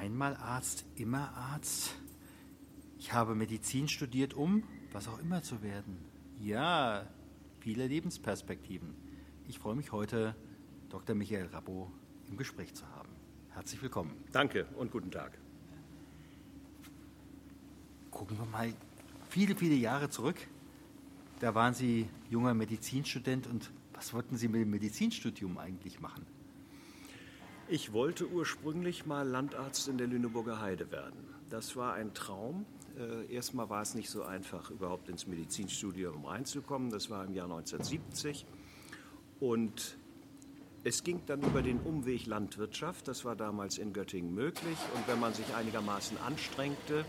Einmal Arzt, immer Arzt. Ich habe Medizin studiert, um was auch immer zu werden. Ja, viele Lebensperspektiven. Ich freue mich heute, Dr. Michael Rabbo im Gespräch zu haben. Herzlich willkommen. Danke und guten Tag. Gucken wir mal viele, viele Jahre zurück. Da waren Sie junger Medizinstudent und was wollten Sie mit dem Medizinstudium eigentlich machen? Ich wollte ursprünglich mal Landarzt in der Lüneburger Heide werden. Das war ein Traum. Äh, erstmal war es nicht so einfach, überhaupt ins Medizinstudium reinzukommen. Das war im Jahr 1970. Und es ging dann über den Umweg Landwirtschaft. Das war damals in Göttingen möglich. Und wenn man sich einigermaßen anstrengte,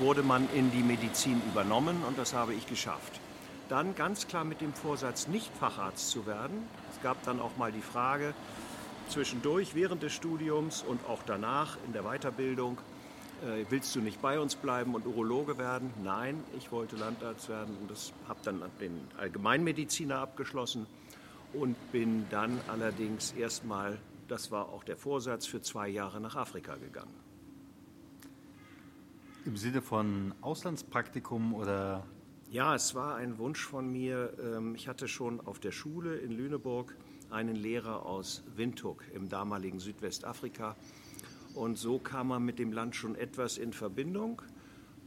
wurde man in die Medizin übernommen und das habe ich geschafft. Dann ganz klar mit dem Vorsatz, nicht Facharzt zu werden. Es gab dann auch mal die Frage, zwischendurch während des Studiums und auch danach in der Weiterbildung, äh, willst du nicht bei uns bleiben und Urologe werden? Nein, ich wollte Landarzt werden und das habe dann den Allgemeinmediziner abgeschlossen und bin dann allerdings erstmal, das war auch der Vorsatz, für zwei Jahre nach Afrika gegangen. Im Sinne von Auslandspraktikum oder? Ja, es war ein Wunsch von mir. Ähm, ich hatte schon auf der Schule in Lüneburg einen Lehrer aus Windhoek im damaligen Südwestafrika. Und so kam man mit dem Land schon etwas in Verbindung.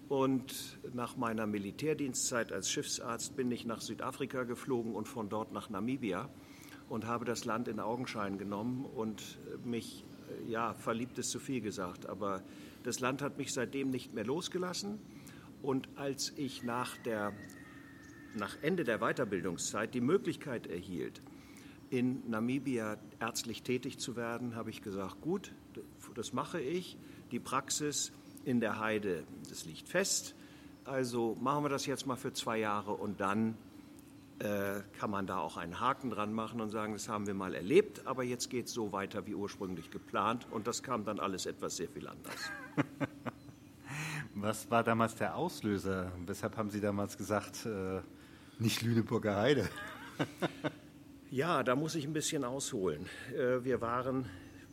Und nach meiner Militärdienstzeit als Schiffsarzt bin ich nach Südafrika geflogen und von dort nach Namibia und habe das Land in Augenschein genommen und mich, ja, verliebt ist zu viel gesagt, aber das Land hat mich seitdem nicht mehr losgelassen. Und als ich nach, der, nach Ende der Weiterbildungszeit die Möglichkeit erhielt, in Namibia ärztlich tätig zu werden, habe ich gesagt, gut, das mache ich. Die Praxis in der Heide, das liegt fest. Also machen wir das jetzt mal für zwei Jahre und dann äh, kann man da auch einen Haken dran machen und sagen, das haben wir mal erlebt, aber jetzt geht es so weiter wie ursprünglich geplant und das kam dann alles etwas sehr viel anders. Was war damals der Auslöser? Weshalb haben Sie damals gesagt, äh, nicht Lüneburger Heide? Ja, da muss ich ein bisschen ausholen. Äh, wir waren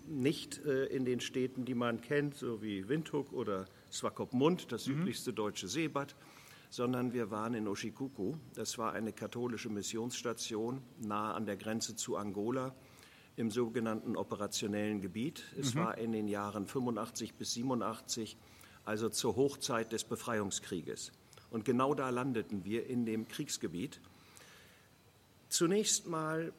nicht äh, in den Städten, die man kennt, so wie Windhoek oder Swakopmund, das mhm. südlichste deutsche Seebad, sondern wir waren in Oshikuku. Das war eine katholische Missionsstation nahe an der Grenze zu Angola im sogenannten operationellen Gebiet. Es mhm. war in den Jahren 85 bis 87, also zur Hochzeit des Befreiungskrieges. Und genau da landeten wir in dem Kriegsgebiet. Zunächst mal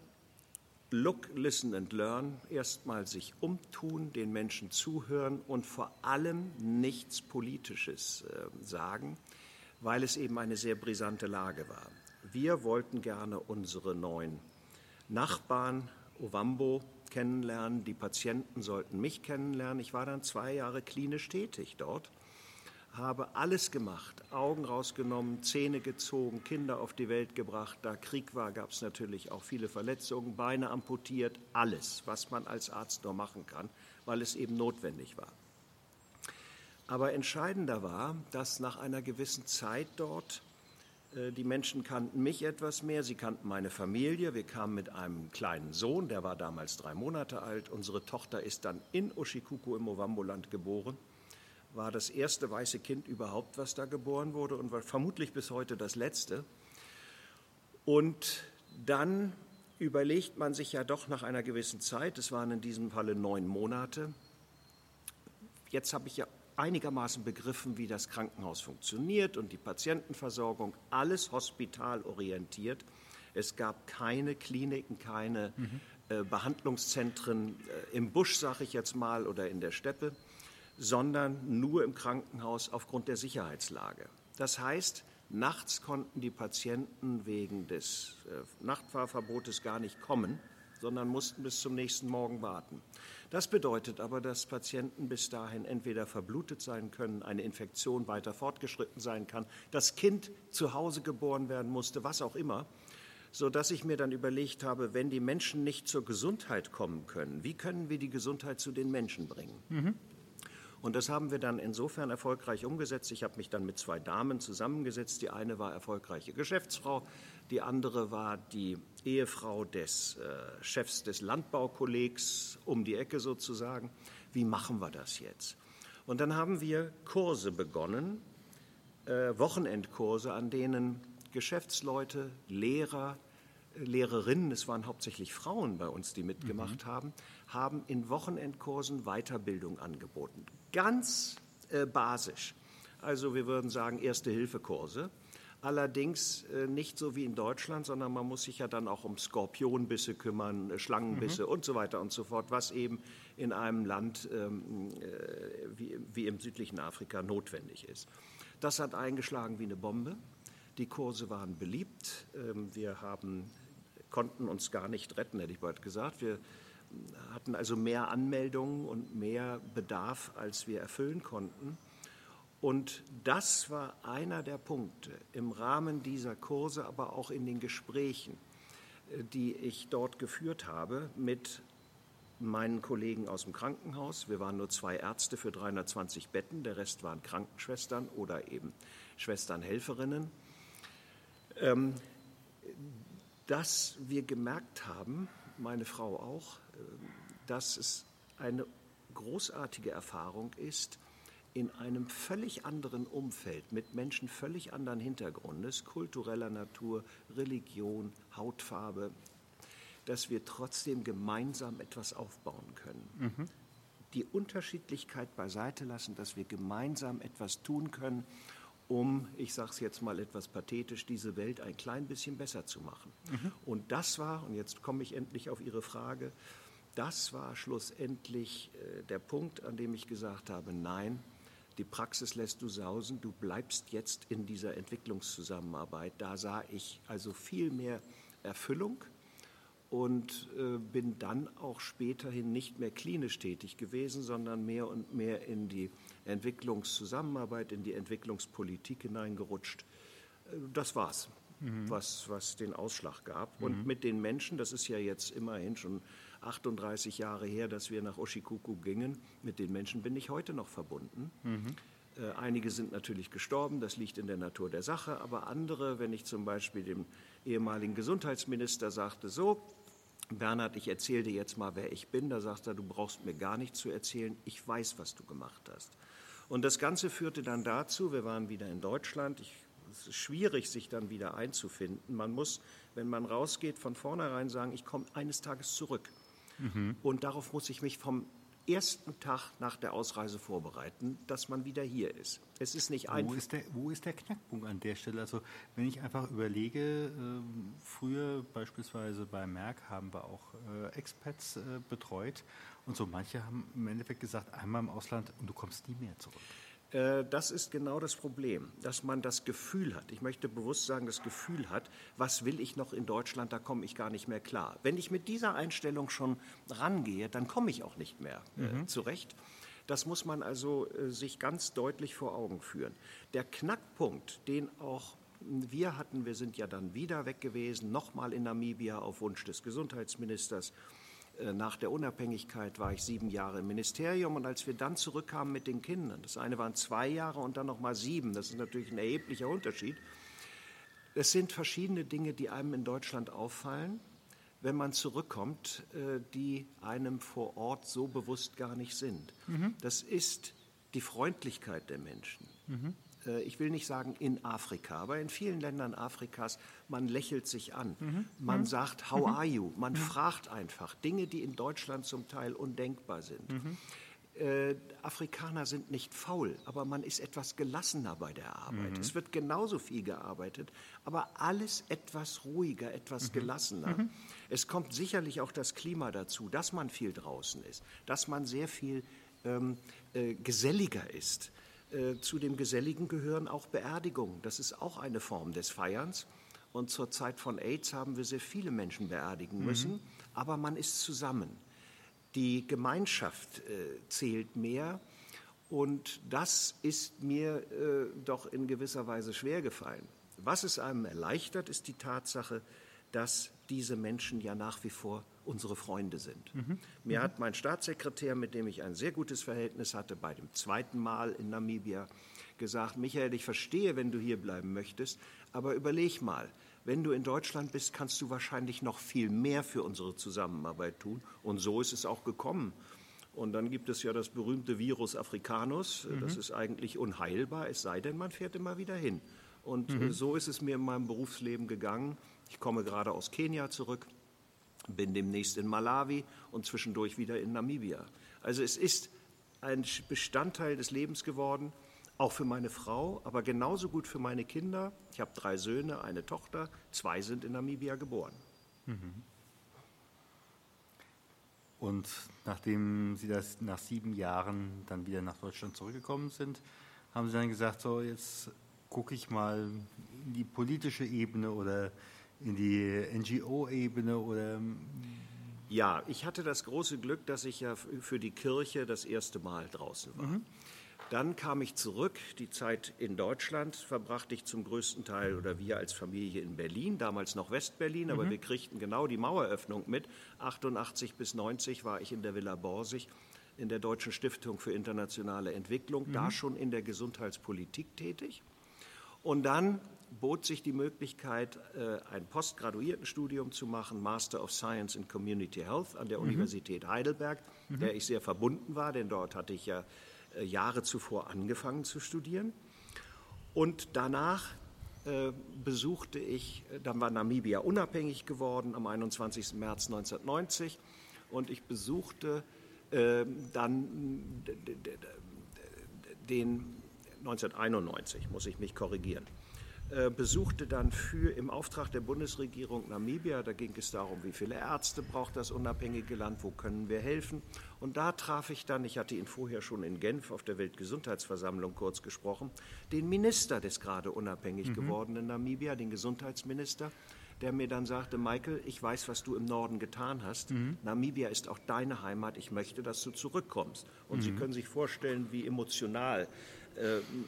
Look, listen and learn. Erstmal sich umtun, den Menschen zuhören und vor allem nichts Politisches äh, sagen, weil es eben eine sehr brisante Lage war. Wir wollten gerne unsere neuen Nachbarn Ovambo kennenlernen. Die Patienten sollten mich kennenlernen. Ich war dann zwei Jahre klinisch tätig dort habe alles gemacht, Augen rausgenommen, Zähne gezogen, Kinder auf die Welt gebracht. Da Krieg war, gab es natürlich auch viele Verletzungen, Beine amputiert, alles, was man als Arzt nur machen kann, weil es eben notwendig war. Aber entscheidender war, dass nach einer gewissen Zeit dort äh, die Menschen kannten mich etwas mehr, sie kannten meine Familie. Wir kamen mit einem kleinen Sohn, der war damals drei Monate alt. Unsere Tochter ist dann in Oshikuku im Ovamboland geboren war das erste weiße Kind überhaupt, was da geboren wurde und war vermutlich bis heute das letzte. Und dann überlegt man sich ja doch nach einer gewissen Zeit, es waren in diesem Falle neun Monate, jetzt habe ich ja einigermaßen begriffen, wie das Krankenhaus funktioniert und die Patientenversorgung, alles hospitalorientiert. Es gab keine Kliniken, keine mhm. äh, Behandlungszentren äh, im Busch, sage ich jetzt mal, oder in der Steppe sondern nur im Krankenhaus aufgrund der Sicherheitslage. Das heißt, nachts konnten die Patienten wegen des äh, Nachtfahrverbotes gar nicht kommen sondern mussten bis zum nächsten Morgen warten. Das bedeutet aber, dass Patienten bis dahin entweder verblutet sein können, eine Infektion weiter fortgeschritten sein kann, das Kind zu Hause geboren werden musste, was auch immer, so dass ich mir dann überlegt habe, wenn die Menschen nicht zur Gesundheit kommen können, wie können wir die Gesundheit zu den Menschen bringen? Mhm. Und das haben wir dann insofern erfolgreich umgesetzt. Ich habe mich dann mit zwei Damen zusammengesetzt. Die eine war erfolgreiche Geschäftsfrau, die andere war die Ehefrau des äh, Chefs des Landbaukollegs um die Ecke sozusagen. Wie machen wir das jetzt? Und dann haben wir Kurse begonnen, äh, Wochenendkurse, an denen Geschäftsleute, Lehrer, Lehrerinnen, es waren hauptsächlich Frauen bei uns, die mitgemacht mhm. haben, haben in Wochenendkursen Weiterbildung angeboten. Ganz äh, basisch. Also wir würden sagen Erste-Hilfe-Kurse. Allerdings äh, nicht so wie in Deutschland, sondern man muss sich ja dann auch um Skorpionbisse kümmern, äh, Schlangenbisse mhm. und so weiter und so fort, was eben in einem Land ähm, äh, wie, wie im südlichen Afrika notwendig ist. Das hat eingeschlagen wie eine Bombe. Die Kurse waren beliebt. Ähm, wir haben, konnten uns gar nicht retten, hätte ich bald gesagt. Wir hatten also mehr Anmeldungen und mehr Bedarf, als wir erfüllen konnten. Und das war einer der Punkte im Rahmen dieser Kurse, aber auch in den Gesprächen, äh, die ich dort geführt habe mit meinen Kollegen aus dem Krankenhaus. Wir waren nur zwei Ärzte für 320 Betten, der Rest waren Krankenschwestern oder eben Schwesternhelferinnen. Ähm, dass wir gemerkt haben, meine Frau auch, äh, dass es eine großartige Erfahrung ist, in einem völlig anderen Umfeld mit Menschen völlig anderen Hintergrundes, kultureller Natur, Religion, Hautfarbe, dass wir trotzdem gemeinsam etwas aufbauen können. Mhm. Die Unterschiedlichkeit beiseite lassen, dass wir gemeinsam etwas tun können, um, ich sage es jetzt mal etwas pathetisch, diese Welt ein klein bisschen besser zu machen. Mhm. Und das war, und jetzt komme ich endlich auf Ihre Frage, das war schlussendlich äh, der Punkt, an dem ich gesagt habe, nein, die Praxis lässt du sausen, du bleibst jetzt in dieser Entwicklungszusammenarbeit. Da sah ich also viel mehr Erfüllung und äh, bin dann auch späterhin nicht mehr klinisch tätig gewesen, sondern mehr und mehr in die Entwicklungszusammenarbeit, in die Entwicklungspolitik hineingerutscht. Das war's, mhm. was, was den Ausschlag gab. Mhm. Und mit den Menschen, das ist ja jetzt immerhin schon 38 Jahre her, dass wir nach Oshikuku gingen. Mit den Menschen bin ich heute noch verbunden. Mhm. Äh, einige sind natürlich gestorben, das liegt in der Natur der Sache, aber andere, wenn ich zum Beispiel dem ehemaligen Gesundheitsminister sagte, so, Bernhard, ich erzähle dir jetzt mal, wer ich bin, da sagt er, du brauchst mir gar nichts zu erzählen, ich weiß, was du gemacht hast. Und das Ganze führte dann dazu, wir waren wieder in Deutschland, ich, es ist schwierig, sich dann wieder einzufinden. Man muss, wenn man rausgeht, von vornherein sagen, ich komme eines Tages zurück. Mhm. Und darauf muss ich mich vom ersten Tag nach der Ausreise vorbereiten, dass man wieder hier ist. Es ist nicht einfach. Wo ist der, wo ist der Knackpunkt an der Stelle? Also wenn ich einfach überlege, äh, früher beispielsweise bei Merck haben wir auch äh, Expats äh, betreut und so manche haben im Endeffekt gesagt, einmal im Ausland und du kommst nie mehr zurück. Äh, das ist genau das Problem, dass man das Gefühl hat, ich möchte bewusst sagen, das Gefühl hat, was will ich noch in Deutschland, da komme ich gar nicht mehr klar. Wenn ich mit dieser Einstellung schon rangehe, dann komme ich auch nicht mehr äh, mhm. zurecht. Das muss man also äh, sich ganz deutlich vor Augen führen. Der Knackpunkt, den auch wir hatten, wir sind ja dann wieder weg gewesen, nochmal in Namibia auf Wunsch des Gesundheitsministers, nach der Unabhängigkeit war ich sieben Jahre im Ministerium und als wir dann zurückkamen mit den Kindern, das eine waren zwei Jahre und dann noch mal sieben, das ist natürlich ein erheblicher Unterschied. Es sind verschiedene Dinge, die einem in Deutschland auffallen, wenn man zurückkommt, äh, die einem vor Ort so bewusst gar nicht sind. Mhm. Das ist die Freundlichkeit der Menschen. Mhm. Äh, ich will nicht sagen in Afrika, aber in vielen Ländern Afrikas, man lächelt sich an, mhm. man mhm. sagt, how mhm. are you? Man mhm. fragt einfach Dinge, die in Deutschland zum Teil undenkbar sind. Mhm. Äh, Afrikaner sind nicht faul, aber man ist etwas gelassener bei der Arbeit. Mhm. Es wird genauso viel gearbeitet, aber alles etwas ruhiger, etwas gelassener. Es kommt sicherlich auch das Klima dazu, dass man viel draußen ist, dass man sehr viel ähm, äh, geselliger ist. Äh, zu dem Geselligen gehören auch Beerdigungen. Das ist auch eine Form des Feierns. Und zur Zeit von AIDS haben wir sehr viele Menschen beerdigen mhm. müssen. Mhm. aber man ist zusammen. Die Gemeinschaft äh, zählt mehr und das ist mir äh, doch in gewisser Weise schwer gefallen. Was es einem erleichtert, ist die Tatsache, dass diese Menschen ja nach wie vor unsere Freunde sind. Mhm. Mir mhm. hat mein Staatssekretär, mit dem ich ein sehr gutes Verhältnis hatte, bei dem zweiten Mal in Namibia gesagt, Michael, ich verstehe, wenn du hier bleiben möchtest, aber überleg mal, wenn du in Deutschland bist, kannst du wahrscheinlich noch viel mehr für unsere Zusammenarbeit tun. Und so ist es auch gekommen. Und dann gibt es ja das berühmte Virus Africanus. Mhm. Das ist eigentlich unheilbar, es sei denn, man fährt immer wieder hin. Und mhm. so ist es mir in meinem Berufsleben gegangen. Ich komme gerade aus Kenia zurück, bin demnächst in Malawi und zwischendurch wieder in Namibia. Also es ist ein Bestandteil des Lebens geworden, auch für meine Frau, aber genauso gut für meine Kinder. Ich habe drei Söhne, eine Tochter, zwei sind in Namibia geboren. Mhm. Und nachdem Sie das nach sieben Jahren dann wieder nach Deutschland zurückgekommen sind, haben Sie dann gesagt, so jetzt gucke ich mal in die politische Ebene oder in die NGO-Ebene oder ja, ich hatte das große Glück, dass ich ja für die Kirche das erste Mal draußen war. Mhm. Dann kam ich zurück. Die Zeit in Deutschland verbrachte ich zum größten Teil oder wir als Familie in Berlin, damals noch Westberlin, aber mhm. wir kriegten genau die Maueröffnung mit. 88 bis 90 war ich in der Villa Borsig in der Deutschen Stiftung für internationale Entwicklung, mhm. da schon in der Gesundheitspolitik tätig. Und dann bot sich die Möglichkeit, äh, ein Postgraduiertenstudium zu machen, Master of Science in Community Health an der mhm. Universität Heidelberg, mhm. der ich sehr verbunden war, denn dort hatte ich ja äh, Jahre zuvor angefangen zu studieren. Und danach äh, besuchte ich, dann war Namibia unabhängig geworden am 21. März 1990 und ich besuchte dann den 1991, muss ich mich korrigieren. Äh, besuchte dann für im Auftrag der Bundesregierung Namibia. Da ging es darum, wie viele Ärzte braucht das unabhängige Land, wo können wir helfen. Und da traf ich dann, ich hatte ihn vorher schon in Genf auf der Weltgesundheitsversammlung kurz gesprochen, den Minister des gerade unabhängig mhm. gewordenen Namibia, den Gesundheitsminister der mir dann sagte, Michael, ich weiß, was du im Norden getan hast. Mhm. Namibia ist auch deine Heimat. Ich möchte, dass du zurückkommst. Und mhm. Sie können sich vorstellen, wie emotional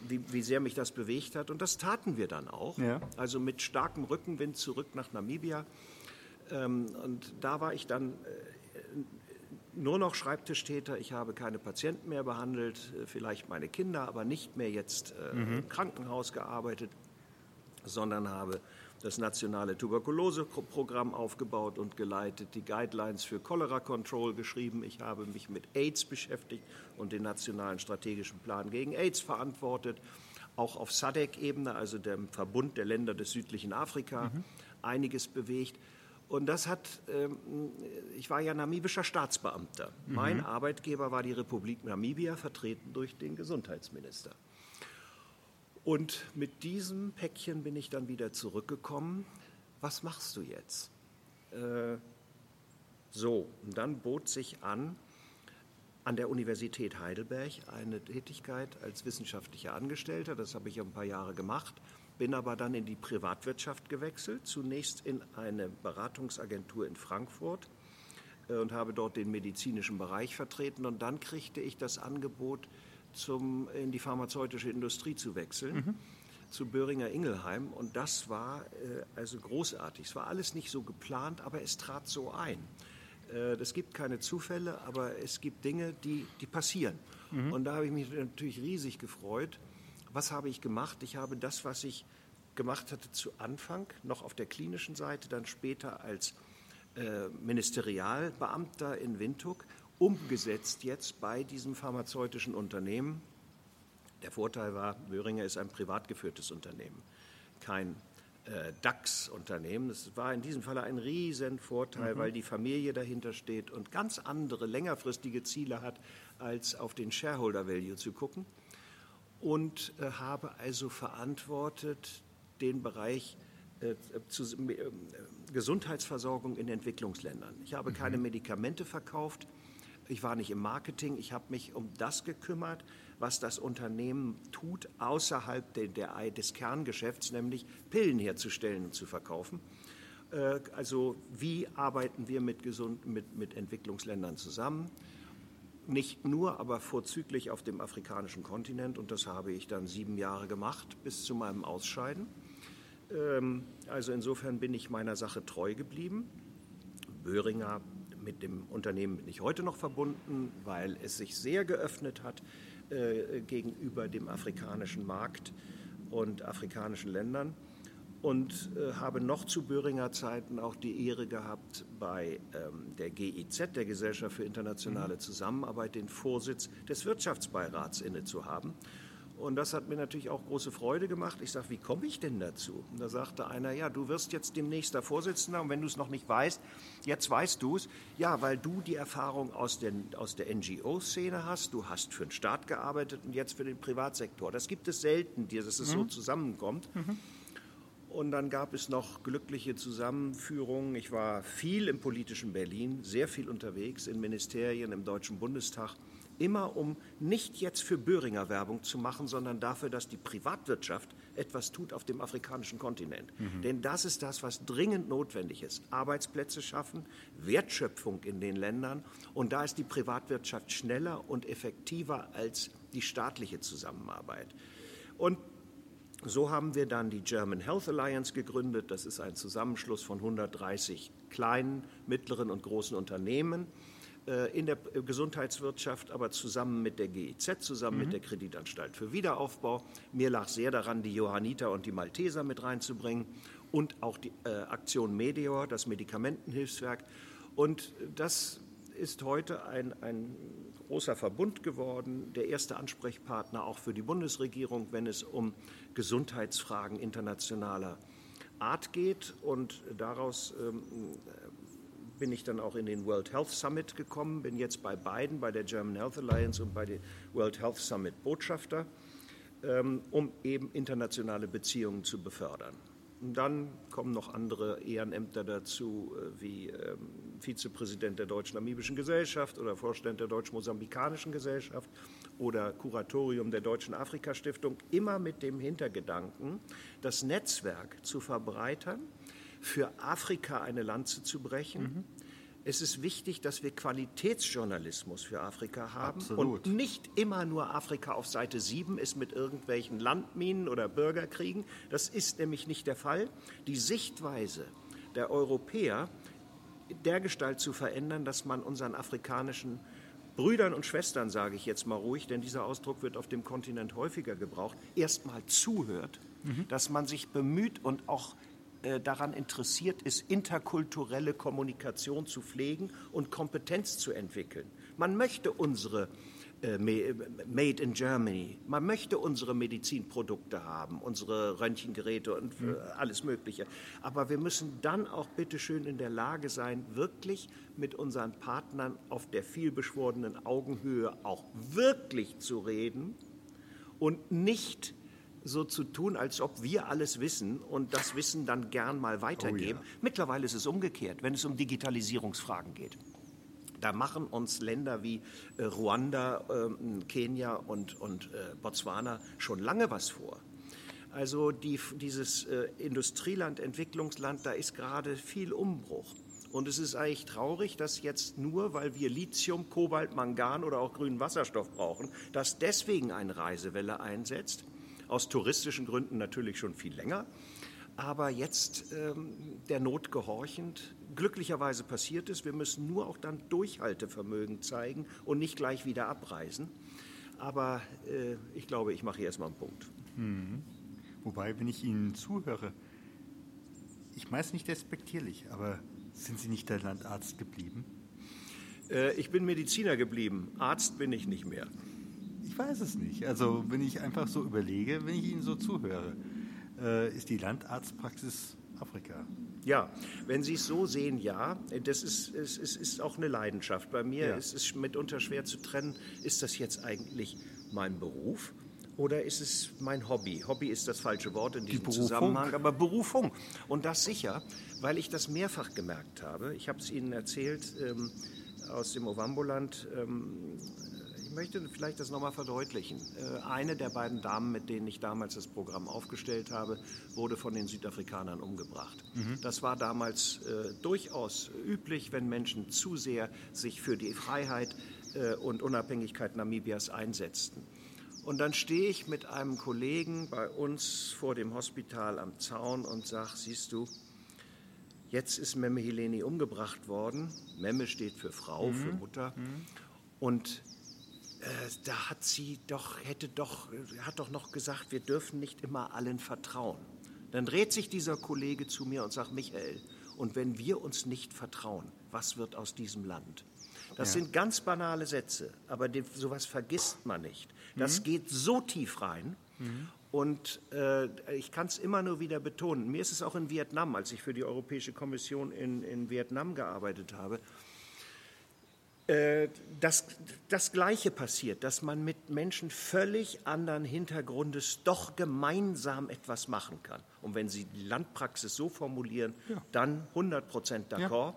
wie, wie, sehr mich das bewegt hat. Und das taten wir dann auch. Ja. Also mit starkem Rückenwind zurück nach Namibia. Ähm, und da war ich dann äh, nur noch Schreibtischtäter. Ich habe keine Patienten mehr behandelt, äh, vielleicht meine Kinder, aber nicht mehr jetzt mhm. im Krankenhaus gearbeitet, sondern habe das nationale Tuberkuloseprogramm aufgebaut und geleitet, die Guidelines für Cholera Control geschrieben. Ich habe mich mit AIDS beschäftigt und den nationalen strategischen Plan gegen AIDS verantwortet. Auch auf SADC-Ebene, also dem Verbund der Länder des südlichen Afrika, mhm. einiges bewegt. Und das hat, ähm, ich war ja namibischer Staatsbeamter. Mhm. Mein Arbeitgeber war die Republik Namibia, vertreten durch den Gesundheitsminister. Und mit diesem Päckchen bin ich dann wieder zurückgekommen. Was machst du jetzt? Äh, so, und dann bot sich an, an der Universität Heidelberg eine Tätigkeit als wissenschaftlicher Angestellter. Das habe ich ein paar Jahre gemacht, bin aber dann in die Privatwirtschaft gewechselt, zunächst in eine Beratungsagentur in Frankfurt äh, und habe dort den medizinischen Bereich vertreten. Und dann kriegte ich das Angebot, zum, in die pharmazeutische Industrie zu wechseln. Mhm. zu Böhringer Ingelheim und das war äh, also großartig. Es war alles nicht so geplant, aber es trat so ein. Äh, es gibt keine Zufälle, aber es gibt Dinge, die, die passieren. Mhm. Und da habe ich mich natürlich riesig gefreut. Was habe ich gemacht? Ich habe das, was ich gemacht hatte zu Anfang, noch auf der klinischen Seite, dann später als äh, Ministerialbeamter in Windhoek, umgesetzt jetzt bei diesem pharmazeutischen Unternehmen. Der Vorteil war, Böhringer ist ein privat geführtes Unternehmen, kein äh, DAX-Unternehmen. Das war in diesem Fall ein Riesenvorteil, mhm. weil die Familie dahinter steht und ganz andere längerfristige Ziele hat, als auf den Shareholder Value zu gucken. Und äh, habe also verantwortet den Bereich äh, zu, äh, Gesundheitsversorgung in Entwicklungsländern. Ich habe mhm. keine Medikamente verkauft, ich war nicht im Marketing, ich habe mich um das gekümmert, was das Unternehmen tut außerhalb der, der, des Kerngeschäfts, nämlich Pillen herzustellen und zu verkaufen. Äh, also wie arbeiten wir mit, gesund, mit, mit Entwicklungsländern zusammen? Nicht nur, aber vorzüglich auf dem afrikanischen Kontinent. Und das habe ich dann sieben Jahre gemacht bis zu meinem Ausscheiden. Ähm, also insofern bin ich meiner Sache treu geblieben. Böhringer mit dem Unternehmen bin ich heute noch verbunden, weil es sich sehr geöffnet hat äh, gegenüber dem afrikanischen Markt und afrikanischen Ländern und äh, habe noch zu Böhringer Zeiten auch die Ehre gehabt, bei ähm, der GIZ, der Gesellschaft für internationale mhm. Zusammenarbeit, den Vorsitz des Wirtschaftsbeirats inne zu haben. Und das hat mir natürlich auch große Freude gemacht. Ich sage, wie komme ich denn dazu? Und da sagte einer, ja, du wirst jetzt demnächst der Vorsitzender und wenn du es noch nicht weißt, jetzt weißt du es. Ja, weil du die Erfahrung aus, den, aus der NGO-Szene hast, du hast für den Staat gearbeitet und jetzt für den Privatsektor. Das gibt es selten, dass es mhm. so zusammenkommt. Mhm. Und dann gab es noch glückliche Zusammenführungen. Ich war viel im politischen Berlin, sehr viel unterwegs in Ministerien, im Deutschen Bundestag, immer um nicht jetzt für Böhringer Werbung zu machen, sondern dafür, dass die Privatwirtschaft etwas tut auf dem afrikanischen Kontinent. Mhm. Denn das ist das, was dringend notwendig ist. Arbeitsplätze schaffen, Wertschöpfung in den Ländern. Und da ist die Privatwirtschaft schneller und effektiver als die staatliche Zusammenarbeit. Und so haben wir dann die German Health Alliance gegründet. Das ist ein Zusammenschluss von 130 kleinen, mittleren und großen Unternehmen in der Gesundheitswirtschaft, aber zusammen mit der GIZ, zusammen mhm. mit der Kreditanstalt für Wiederaufbau. Mir lag sehr daran, die Johanniter und die Malteser mit reinzubringen und auch die äh, Aktion Meteor, das Medikamentenhilfswerk. Und das ist heute ein, ein großer Verbund geworden, der erste Ansprechpartner auch für die Bundesregierung, wenn es um Gesundheitsfragen internationaler Art geht. Und daraus ähm, bin ich dann auch in den World Health Summit gekommen, bin jetzt bei beiden, bei der German Health Alliance und bei der World Health Summit Botschafter, ähm, um eben internationale Beziehungen zu befördern. Und dann kommen noch andere Ehrenämter dazu, äh, wie ähm, Vizepräsident der Deutschen Namibischen Gesellschaft oder Vorstand der Deutsch-Mosambikanischen Gesellschaft oder Kuratorium der Deutschen Afrika-Stiftung, immer mit dem Hintergedanken, das Netzwerk zu verbreitern, für Afrika eine Lanze zu brechen. Mhm. Es ist wichtig, dass wir Qualitätsjournalismus für Afrika haben Absolut. und nicht immer nur Afrika auf Seite 7 ist mit irgendwelchen Landminen oder Bürgerkriegen. Das ist nämlich nicht der Fall. Die Sichtweise der Europäer dergestalt zu verändern, dass man unseren afrikanischen Brüdern und Schwestern, sage ich jetzt mal ruhig, denn dieser Ausdruck wird auf dem Kontinent häufiger gebraucht, erstmal zuhört, mhm. dass man sich bemüht und auch daran interessiert ist, interkulturelle Kommunikation zu pflegen und Kompetenz zu entwickeln. Man möchte unsere äh, Made in Germany. Man möchte unsere Medizinprodukte haben, unsere Röntgengeräte und mhm. alles Mögliche. Aber wir müssen dann auch bitteschön in der Lage sein, wirklich mit unseren Partnern auf der vielbeschworenen Augenhöhe auch wirklich zu reden und nicht so zu tun, als ob wir alles wissen und das Wissen dann gern mal weitergeben. Oh ja. Mittlerweile ist es umgekehrt, wenn es um Digitalisierungsfragen geht. Da machen uns Länder wie äh, Ruanda, äh, Kenia und, und äh, Botswana schon lange was vor. Also die, dieses äh, Industrieland, Entwicklungsland, da ist gerade viel Umbruch. Und es ist eigentlich traurig, dass jetzt nur, weil wir Lithium, Kobalt, Mangan oder auch grünen Wasserstoff brauchen, dass deswegen eine Reisewelle einsetzt aus touristischen Gründen natürlich schon viel länger. Aber jetzt ähm, der Not gehorchend, glücklicherweise passiert es. Wir müssen nur auch dann Durchhaltevermögen zeigen und nicht gleich wieder abreisen. Aber äh, ich glaube, ich mache hier erstmal einen Punkt. Mhm. Wobei, wenn ich Ihnen zuhöre, ich meine es nicht respektierlich, aber sind Sie nicht der Landarzt geblieben? Äh, ich bin Mediziner geblieben. Arzt bin ich nicht mehr weiß es nicht. Also wenn ich einfach so überlege, wenn ich Ihnen so zuhöre, äh, ist die Landarztpraxis Afrika. Ja, wenn Sie es so sehen, ja. Das ist, es ist, ist auch eine Leidenschaft. Bei mir ja. ist es mitunter schwer zu trennen, ist das jetzt eigentlich mein Beruf oder ist es mein Hobby? Hobby ist das falsche Wort in diesem Die Zusammenhang, aber Berufung. Und das sicher, weil ich das mehrfach gemerkt habe. Ich habe es Ihnen erzählt ähm, aus dem Ovamboland. Ähm, ich möchte vielleicht das nochmal verdeutlichen. Äh, eine der beiden Damen, mit denen ich damals das Programm aufgestellt habe, wurde von den Südafrikanern umgebracht. Mhm. Das war damals äh, durchaus üblich, wenn Menschen zu sehr sich für die Freiheit äh, und Unabhängigkeit Namibias einsetzten. Und dann stehe ich mit einem Kollegen bei uns vor dem Hospital am Zaun und sage, siehst du, jetzt ist Memme Heleni umgebracht worden. Memme steht für Frau, mhm. für Mutter. Mhm. Und äh, da hat sie doch, hätte doch, hat doch noch gesagt, wir dürfen nicht immer allen vertrauen. Dann dreht sich dieser Kollege zu mir und sagt, Michael, und wenn wir uns nicht vertrauen, was wird aus diesem Land? Das ja. sind ganz banale Sätze, aber den, sowas vergisst man nicht. Das mhm. geht so tief rein. Mhm. Und äh, ich kann es immer nur wieder betonen. Mir ist es auch in Vietnam, als ich für die Europäische Kommission in, in Vietnam gearbeitet habe, äh, das, das Gleiche passiert, dass man mit Menschen völlig anderen Hintergrundes doch gemeinsam etwas machen kann. Und wenn Sie die Landpraxis so formulieren, ja. dann 100 Prozent d'accord. Ja.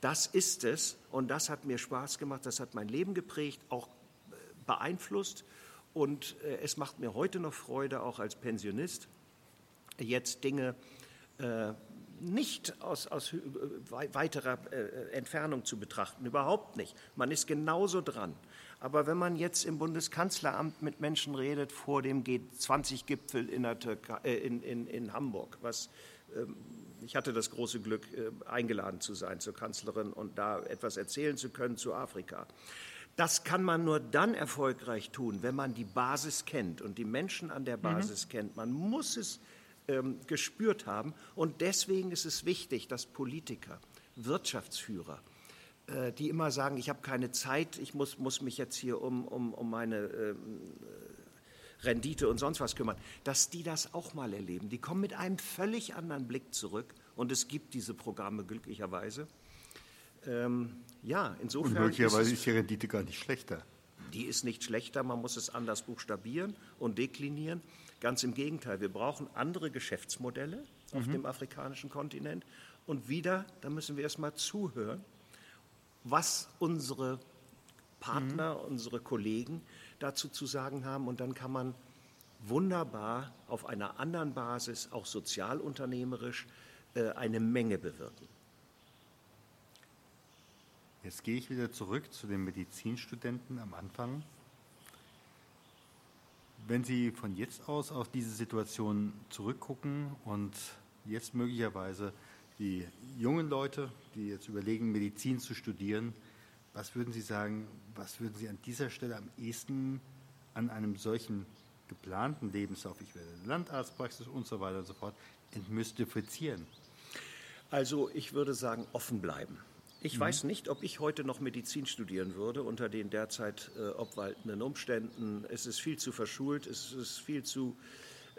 Das ist es und das hat mir Spaß gemacht, das hat mein Leben geprägt, auch äh, beeinflusst und äh, es macht mir heute noch Freude, auch als Pensionist, jetzt Dinge nicht aus, aus weiterer äh, Entfernung zu betrachten, überhaupt nicht. Man ist genauso dran. Aber wenn man jetzt im Bundeskanzleramt mit Menschen redet vor dem G20-Gipfel in, äh, in, in, in, Hamburg, was ähm, ich hatte das große Glück, äh, eingeladen zu sein zur Kanzlerin und da etwas erzählen zu können zu Afrika. Das kann man nur dann erfolgreich tun, wenn man die Basis kennt und die Menschen an der mhm. Basis mhm. kennt. Man muss es ähm, gespürt haben. Und deswegen ist es wichtig, dass Politiker, Wirtschaftsführer, äh, die immer sagen, ich habe keine Zeit, ich muss, muss mich jetzt hier um, um, um meine ähm, äh, Rendite und sonst was kümmern, dass die das auch mal erleben. Die kommen mit einem völlig anderen Blick zurück und es gibt diese Programme glücklicherweise. Ähm, ja, insofern. Und möglicherweise ist, ist die Rendite gar nicht schlechter. Die ist nicht schlechter, man muss es anders buchstabieren und deklinieren. Ganz im Gegenteil, wir brauchen andere Geschäftsmodelle auf mhm. dem afrikanischen Kontinent. Und wieder, da müssen wir erstmal zuhören, was unsere Partner, mhm. unsere Kollegen dazu zu sagen haben. Und dann kann man wunderbar auf einer anderen Basis, auch sozialunternehmerisch, äh, eine Menge bewirken. Jetzt gehe ich wieder zurück zu den Medizinstudenten am Anfang. Wenn Sie von jetzt aus auf diese Situation zurückgucken und jetzt möglicherweise die jungen Leute, die jetzt überlegen, Medizin zu studieren, was würden Sie sagen, was würden Sie an dieser Stelle am ehesten an einem solchen geplanten Lebenslauf, ich werde Landarztpraxis und so weiter und so fort, entmystifizieren? Also ich würde sagen, offen bleiben. Ich mhm. weiß nicht, ob ich heute noch Medizin studieren würde unter den derzeit äh, obwaltenden Umständen. Es ist viel zu verschult, es ist viel zu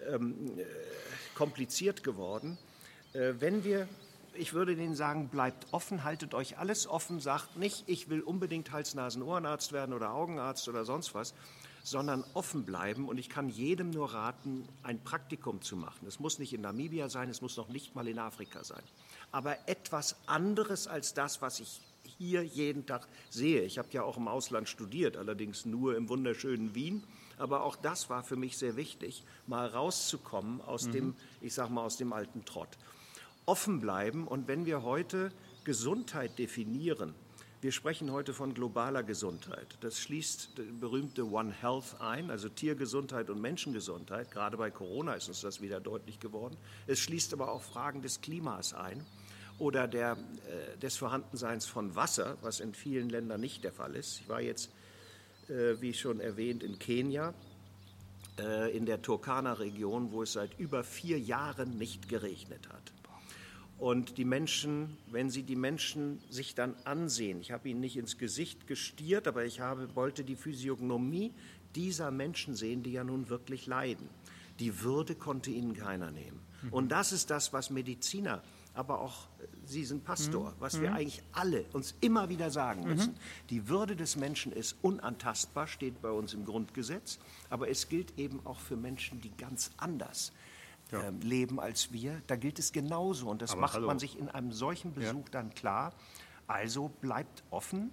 ähm, äh, kompliziert geworden. Äh, wenn wir, ich würde Ihnen sagen, bleibt offen, haltet euch alles offen, sagt nicht, ich will unbedingt Hals-Nasen-Ohrenarzt werden oder Augenarzt oder sonst was, sondern offen bleiben. Und ich kann jedem nur raten, ein Praktikum zu machen. Es muss nicht in Namibia sein, es muss noch nicht mal in Afrika sein aber etwas anderes als das, was ich hier jeden Tag sehe. Ich habe ja auch im Ausland studiert, allerdings nur im wunderschönen Wien. Aber auch das war für mich sehr wichtig, mal rauszukommen aus mhm. dem, ich sag mal, aus dem alten Trott. Offen bleiben und wenn wir heute Gesundheit definieren, wir sprechen heute von globaler Gesundheit. Das schließt die berühmte One Health ein, also Tiergesundheit und Menschengesundheit. Gerade bei Corona ist uns das wieder deutlich geworden. Es schließt aber auch Fragen des Klimas ein oder der, äh, des Vorhandenseins von Wasser, was in vielen Ländern nicht der Fall ist. Ich war jetzt, äh, wie schon erwähnt, in Kenia, äh, in der Turkana-Region, wo es seit über vier Jahren nicht geregnet hat. Und die Menschen, wenn sie die Menschen sich dann ansehen, ich habe ihnen nicht ins Gesicht gestiert, aber ich habe, wollte die Physiognomie dieser Menschen sehen, die ja nun wirklich leiden. Die Würde konnte ihnen keiner nehmen. Mhm. Und das ist das, was Mediziner aber auch Sie sind Pastor, mhm. was wir mhm. eigentlich alle uns immer wieder sagen müssen. Die Würde des Menschen ist unantastbar, steht bei uns im Grundgesetz, aber es gilt eben auch für Menschen, die ganz anders ja. ähm, leben als wir. Da gilt es genauso und das aber macht hallo. man sich in einem solchen Besuch ja. dann klar. Also bleibt offen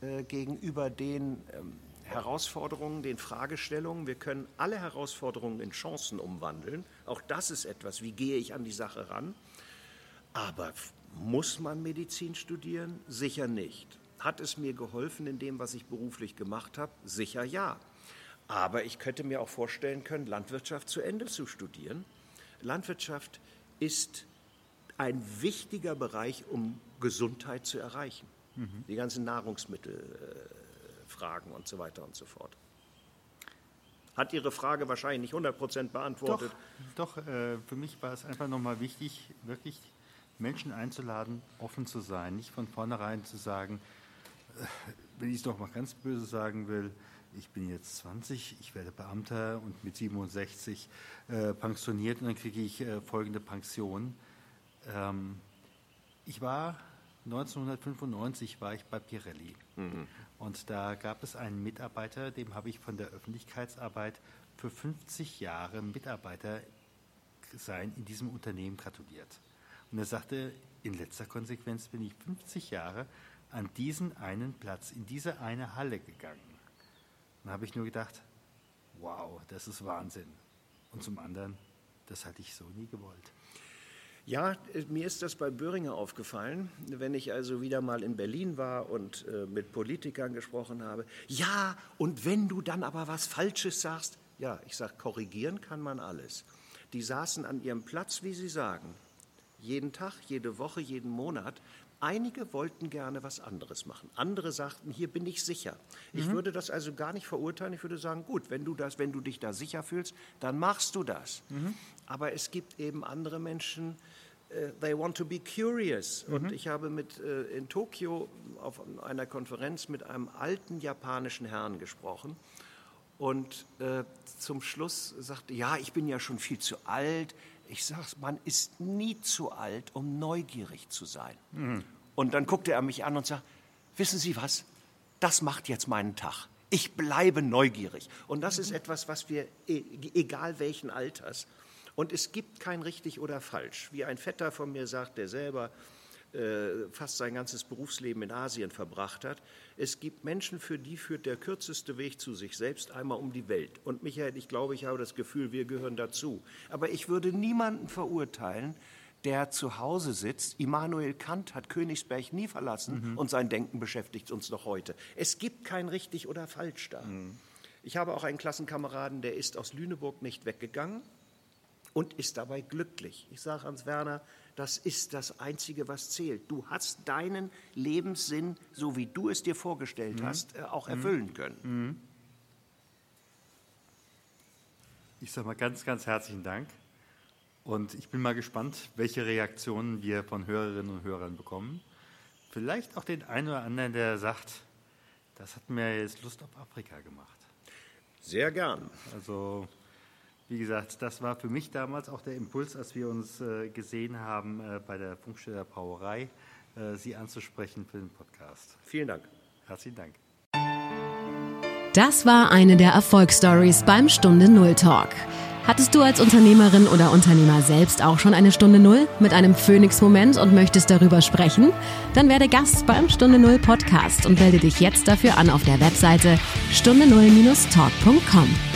äh, gegenüber den ähm, Herausforderungen, den Fragestellungen. Wir können alle Herausforderungen in Chancen umwandeln. Auch das ist etwas, wie gehe ich an die Sache ran. Aber muss man Medizin studieren? Sicher nicht. Hat es mir geholfen in dem, was ich beruflich gemacht habe? Sicher ja. Aber ich könnte mir auch vorstellen können, Landwirtschaft zu Ende zu studieren. Landwirtschaft ist ein wichtiger Bereich, um Gesundheit zu erreichen. Mhm. Die ganzen Nahrungsmittelfragen und so weiter und so fort. Hat Ihre Frage wahrscheinlich nicht 100 Prozent beantwortet. Doch, doch äh, für mich war es einfach nochmal wichtig, wirklich Menschen einzuladen, offen zu sein, nicht von vornherein zu sagen, äh, wenn ich es doch mal ganz böse sagen will, ich bin jetzt 20, ich werde Beamter und mit 67 äh, pensioniert und dann kriege ich äh, folgende Pension. Ähm, ich war 1995 war ich bei Pirelli mhm. und da gab es einen Mitarbeiter, dem habe ich von der Öffentlichkeitsarbeit für 50 Jahre Mitarbeiter sein in diesem Unternehmen gratuliert. Und er sagte, in letzter Konsequenz bin ich 50 Jahre an diesen einen Platz, in diese eine Halle gegangen. Dann habe ich nur gedacht, wow, das ist Wahnsinn. Und zum anderen, das hatte ich so nie gewollt. Ja, mir ist das bei Böhringer aufgefallen, wenn ich also wieder mal in Berlin war und äh, mit Politikern gesprochen habe. Ja, und wenn du dann aber was Falsches sagst, ja, ich sage, korrigieren kann man alles. Die saßen an ihrem Platz, wie sie sagen, jeden Tag, jede Woche, jeden Monat Einige wollten gerne was anderes machen. Andere sagten, hier bin ich sicher. Ich mhm. würde das also gar nicht verurteilen. Ich würde sagen, gut, wenn du, das, wenn du dich da sicher fühlst, dann machst du das. Mhm. Aber es gibt eben andere Menschen, uh, they want to be curious. Mhm. Und ich habe mit, uh, in Tokio auf einer Konferenz mit einem alten japanischen Herrn gesprochen. Und äh, zum Schluss sagte, ja, ich bin ja schon viel zu alt, ich sage, man ist nie zu alt, um neugierig zu sein. Mhm. Und dann guckte er mich an und sagt, wissen Sie was, das macht jetzt meinen Tag. Ich bleibe neugierig. Und das ist etwas, was wir, e, egal welchen Alters, und es gibt kein richtig oder falsch. Wie ein Vetter von mir sagt, der selber fast sein ganzes Berufsleben in Asien verbracht hat. Es gibt Menschen, für die führt der kürzeste Weg zu sich selbst einmal um die Welt. Und Michael, ich glaube, ich habe das Gefühl, wir gehören dazu. Aber ich würde niemanden verurteilen, der zu Hause sitzt. Immanuel Kant hat Königsberg nie verlassen mhm. und sein Denken beschäftigt uns noch heute. Es gibt kein richtig oder falsch da. Mhm. Ich habe auch einen Klassenkameraden, der ist aus Lüneburg nicht weggegangen und ist dabei glücklich. Ich sage Hans Werner, das ist das Einzige, was zählt. Du hast deinen Lebenssinn, so wie du es dir vorgestellt mhm. hast, äh, auch mhm. erfüllen können. Mhm. Ich sage mal ganz, ganz herzlichen Dank. Und ich bin mal gespannt, welche Reaktionen wir von Hörerinnen und Hörern bekommen. Vielleicht auch den einen oder anderen, der sagt, das hat mir jetzt Lust auf Afrika gemacht. Sehr gern. Also wie gesagt, das war für mich damals auch der Impuls, als wir uns äh, gesehen haben äh, bei der Funksteller Brauerei, äh, Sie anzusprechen für den Podcast. Vielen Dank. Herzlichen Dank. Das war eine der Erfolgsstories beim Stunde Null Talk. Hattest du als Unternehmerin oder Unternehmer selbst auch schon eine Stunde Null mit einem Phoenix-Moment und möchtest darüber sprechen? Dann werde Gast beim Stunde Null Podcast und melde dich jetzt dafür an auf der Webseite stunde null-talk.com.